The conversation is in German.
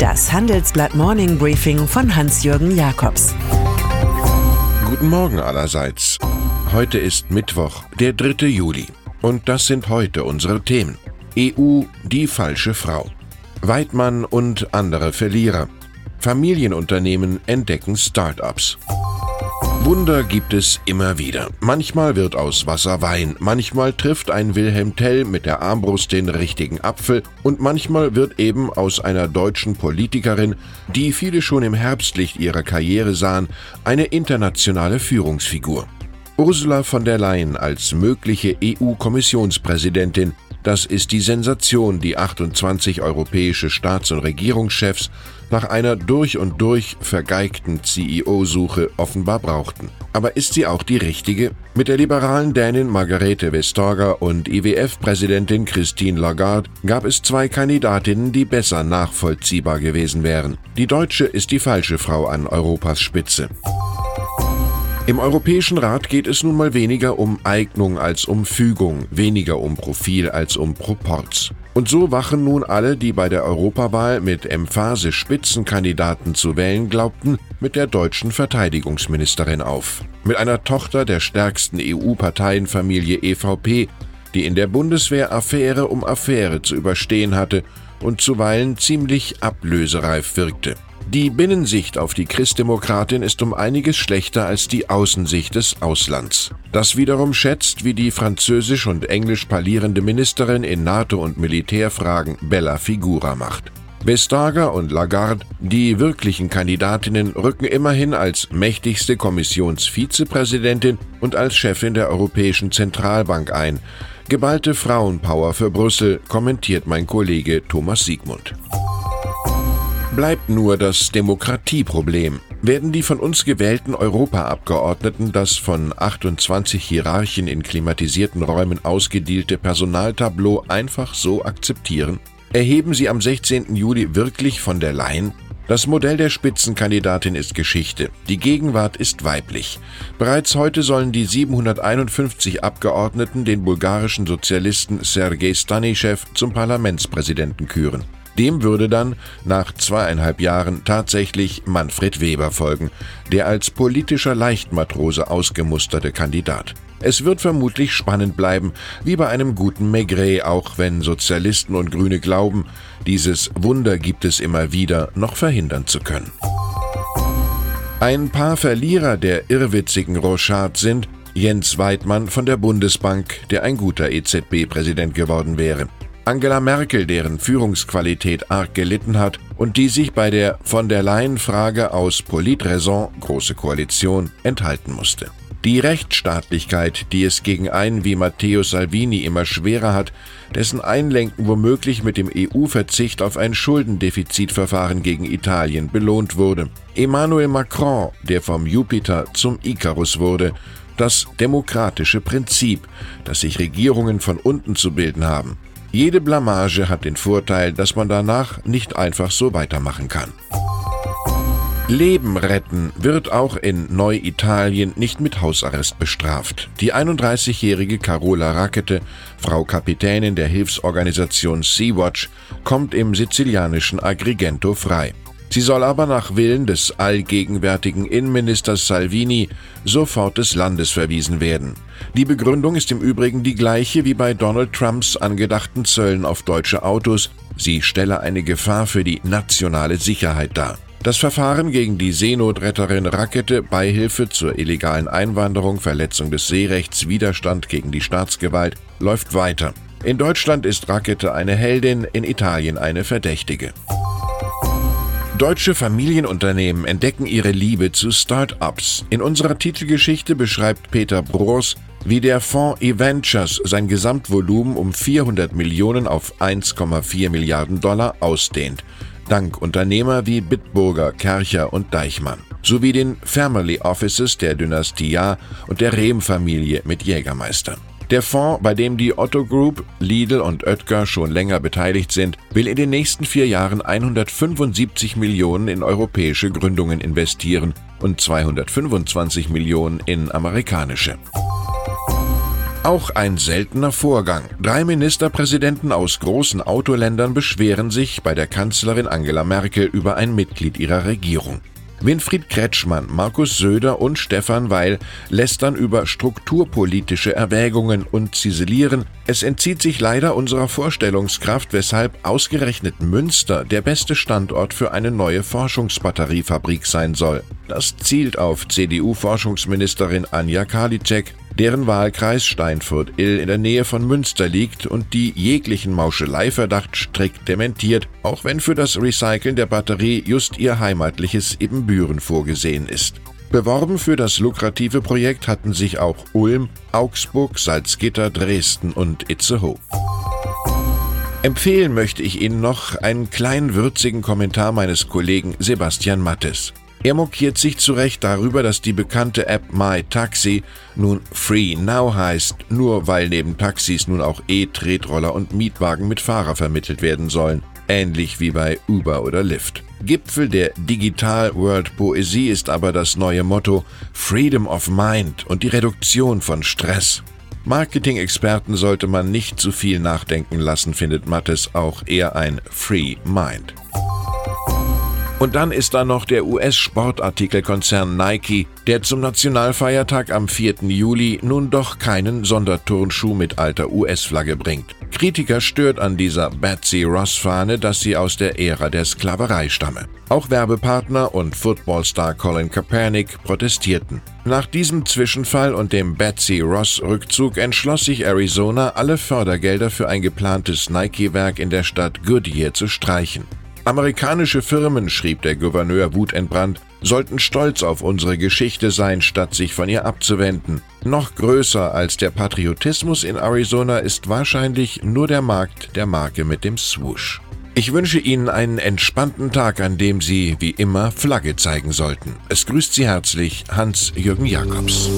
Das Handelsblatt Morning Briefing von Hans-Jürgen Jakobs. Guten Morgen allerseits. Heute ist Mittwoch, der 3. Juli. Und das sind heute unsere Themen. EU, die falsche Frau. Weidmann und andere Verlierer. Familienunternehmen entdecken Start-ups. Wunder gibt es immer wieder. Manchmal wird aus Wasser Wein, manchmal trifft ein Wilhelm Tell mit der Armbrust den richtigen Apfel und manchmal wird eben aus einer deutschen Politikerin, die viele schon im Herbstlicht ihrer Karriere sahen, eine internationale Führungsfigur. Ursula von der Leyen als mögliche EU-Kommissionspräsidentin das ist die Sensation, die 28 europäische Staats- und Regierungschefs nach einer durch und durch vergeigten CEO-Suche offenbar brauchten. Aber ist sie auch die richtige? Mit der liberalen Dänin Margarete Vestager und IWF-Präsidentin Christine Lagarde gab es zwei Kandidatinnen, die besser nachvollziehbar gewesen wären. Die Deutsche ist die falsche Frau an Europas Spitze. Im Europäischen Rat geht es nun mal weniger um Eignung als um Fügung, weniger um Profil als um Proporz. Und so wachen nun alle, die bei der Europawahl mit Emphase Spitzenkandidaten zu wählen glaubten, mit der deutschen Verteidigungsministerin auf. Mit einer Tochter der stärksten EU-Parteienfamilie EVP, die in der Bundeswehr Affäre um Affäre zu überstehen hatte und zuweilen ziemlich ablösereif wirkte. Die Binnensicht auf die Christdemokratin ist um einiges schlechter als die Außensicht des Auslands. Das wiederum schätzt, wie die französisch und englisch parlierende Ministerin in NATO- und Militärfragen Bella Figura macht. Vestager und Lagarde, die wirklichen Kandidatinnen, rücken immerhin als mächtigste Kommissionsvizepräsidentin und als Chefin der Europäischen Zentralbank ein. Geballte Frauenpower für Brüssel, kommentiert mein Kollege Thomas Siegmund bleibt nur das Demokratieproblem. Werden die von uns gewählten Europaabgeordneten das von 28 Hierarchen in klimatisierten Räumen ausgedielte Personaltableau einfach so akzeptieren? Erheben sie am 16. Juli wirklich von der Leyen? Das Modell der Spitzenkandidatin ist Geschichte. Die Gegenwart ist weiblich. Bereits heute sollen die 751 Abgeordneten den bulgarischen Sozialisten Sergei Stanischew zum Parlamentspräsidenten küren. Dem würde dann nach zweieinhalb Jahren tatsächlich Manfred Weber folgen, der als politischer Leichtmatrose ausgemusterte Kandidat. Es wird vermutlich spannend bleiben, wie bei einem guten Maigret, auch wenn Sozialisten und Grüne glauben, dieses Wunder gibt es immer wieder noch verhindern zu können. Ein paar Verlierer der irrwitzigen Rochard sind Jens Weidmann von der Bundesbank, der ein guter EZB-Präsident geworden wäre. Angela Merkel, deren Führungsqualität arg gelitten hat und die sich bei der von der Leyen-Frage aus Politraison, Große Koalition, enthalten musste. Die Rechtsstaatlichkeit, die es gegen einen wie Matteo Salvini immer schwerer hat, dessen Einlenken womöglich mit dem EU-Verzicht auf ein Schuldendefizitverfahren gegen Italien belohnt wurde. Emmanuel Macron, der vom Jupiter zum Icarus wurde, das demokratische Prinzip, dass sich Regierungen von unten zu bilden haben. Jede Blamage hat den Vorteil, dass man danach nicht einfach so weitermachen kann. Leben retten wird auch in Neu-Italien nicht mit Hausarrest bestraft. Die 31-jährige Carola Rackete, Frau Kapitänin der Hilfsorganisation Sea-Watch, kommt im sizilianischen Agrigento frei. Sie soll aber nach Willen des allgegenwärtigen Innenministers Salvini sofort des Landes verwiesen werden. Die Begründung ist im Übrigen die gleiche wie bei Donald Trumps angedachten Zöllen auf deutsche Autos. Sie stelle eine Gefahr für die nationale Sicherheit dar. Das Verfahren gegen die Seenotretterin Rakete, Beihilfe zur illegalen Einwanderung, Verletzung des Seerechts, Widerstand gegen die Staatsgewalt läuft weiter. In Deutschland ist Rakete eine Heldin, in Italien eine Verdächtige. Deutsche Familienunternehmen entdecken ihre Liebe zu Start-ups. In unserer Titelgeschichte beschreibt Peter Broers, wie der Fonds eVentures sein Gesamtvolumen um 400 Millionen auf 1,4 Milliarden Dollar ausdehnt, dank Unternehmer wie Bitburger, Kercher und Deichmann, sowie den Family Offices der Dynastie und der Rehm-Familie mit Jägermeister. Der Fonds, bei dem die Otto Group, Lidl und Oetker schon länger beteiligt sind, will in den nächsten vier Jahren 175 Millionen in europäische Gründungen investieren und 225 Millionen in amerikanische. Auch ein seltener Vorgang. Drei Ministerpräsidenten aus großen Autoländern beschweren sich bei der Kanzlerin Angela Merkel über ein Mitglied ihrer Regierung. Winfried Kretschmann, Markus Söder und Stefan Weil lästern über strukturpolitische Erwägungen und ziselieren, es entzieht sich leider unserer Vorstellungskraft, weshalb ausgerechnet Münster der beste Standort für eine neue Forschungsbatteriefabrik sein soll. Das zielt auf CDU-Forschungsministerin Anja Karliczek, deren Wahlkreis Steinfurt-Ill in der Nähe von Münster liegt und die jeglichen Mauscheleiverdacht strikt dementiert, auch wenn für das Recyceln der Batterie just ihr heimatliches Ebenbüren vorgesehen ist. Beworben für das lukrative Projekt hatten sich auch Ulm, Augsburg, Salzgitter, Dresden und Itzehoe. Empfehlen möchte ich Ihnen noch einen kleinen würzigen Kommentar meines Kollegen Sebastian Mattes. Er mokiert sich zu Recht darüber, dass die bekannte App My Taxi nun Free Now heißt, nur weil neben Taxis nun auch E-Tretroller und Mietwagen mit Fahrer vermittelt werden sollen, ähnlich wie bei Uber oder Lyft. Gipfel der Digital World Poesie ist aber das neue Motto Freedom of Mind und die Reduktion von Stress. Marketing-Experten sollte man nicht zu viel nachdenken lassen, findet Mattes auch eher ein Free Mind. Und dann ist da noch der US-Sportartikelkonzern Nike, der zum Nationalfeiertag am 4. Juli nun doch keinen Sonderturnschuh mit alter US-Flagge bringt. Kritiker stört an dieser Betsy Ross-Fahne, dass sie aus der Ära der Sklaverei stamme. Auch Werbepartner und Footballstar Colin Kaepernick protestierten. Nach diesem Zwischenfall und dem Betsy Ross-Rückzug entschloss sich Arizona, alle Fördergelder für ein geplantes Nike-Werk in der Stadt Goodyear zu streichen. Amerikanische Firmen, schrieb der Gouverneur wutentbrannt, sollten stolz auf unsere Geschichte sein, statt sich von ihr abzuwenden. Noch größer als der Patriotismus in Arizona ist wahrscheinlich nur der Markt der Marke mit dem Swoosh. Ich wünsche Ihnen einen entspannten Tag, an dem Sie, wie immer, Flagge zeigen sollten. Es grüßt Sie herzlich Hans-Jürgen Jakobs.